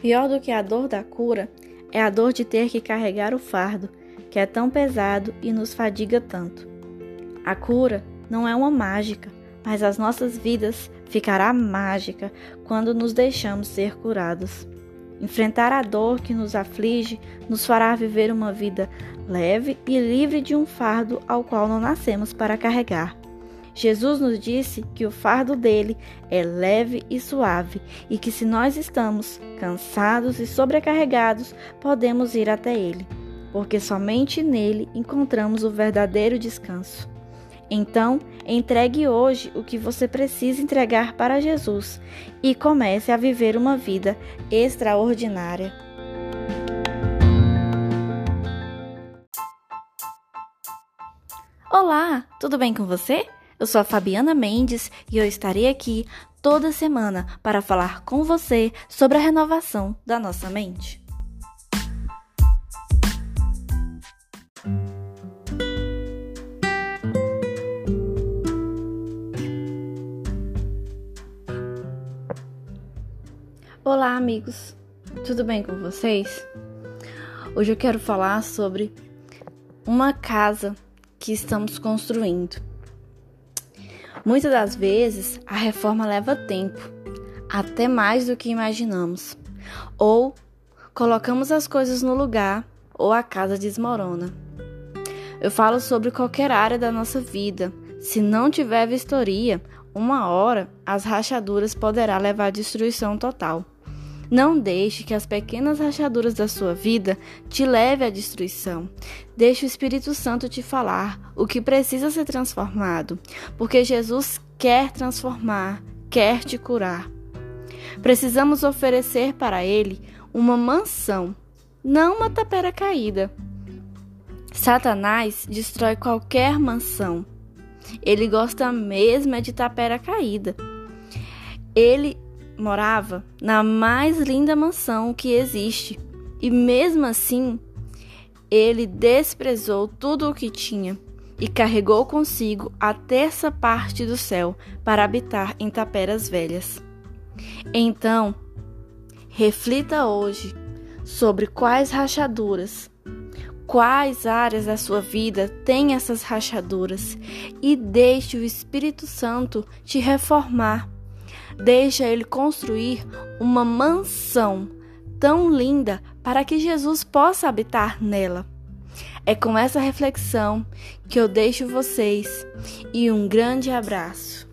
Pior do que a dor da cura é a dor de ter que carregar o fardo, que é tão pesado e nos fadiga tanto. A cura não é uma mágica, mas as nossas vidas ficará mágica quando nos deixamos ser curados. Enfrentar a dor que nos aflige nos fará viver uma vida leve e livre de um fardo ao qual não nascemos para carregar. Jesus nos disse que o fardo dele é leve e suave e que se nós estamos cansados e sobrecarregados, podemos ir até ele, porque somente nele encontramos o verdadeiro descanso. Então, entregue hoje o que você precisa entregar para Jesus e comece a viver uma vida extraordinária. Olá, tudo bem com você? Eu sou a Fabiana Mendes e eu estarei aqui toda semana para falar com você sobre a renovação da nossa mente. Olá, amigos. Tudo bem com vocês? Hoje eu quero falar sobre uma casa que estamos construindo. Muitas das vezes a reforma leva tempo, até mais do que imaginamos. Ou colocamos as coisas no lugar ou a casa desmorona. Eu falo sobre qualquer área da nossa vida. Se não tiver vistoria, uma hora as rachaduras poderá levar à destruição total. Não deixe que as pequenas rachaduras da sua vida te leve à destruição. Deixe o Espírito Santo te falar o que precisa ser transformado, porque Jesus quer transformar, quer te curar. Precisamos oferecer para Ele uma mansão, não uma tapera caída. Satanás destrói qualquer mansão. Ele gosta mesmo é de tapera caída. Ele morava na mais linda mansão que existe, e mesmo assim, ele desprezou tudo o que tinha e carregou consigo a terça parte do céu para habitar em taperas velhas. Então, reflita hoje sobre quais rachaduras, quais áreas da sua vida têm essas rachaduras e deixe o Espírito Santo te reformar Deixa ele construir uma mansão tão linda para que Jesus possa habitar nela. É com essa reflexão que eu deixo vocês e um grande abraço.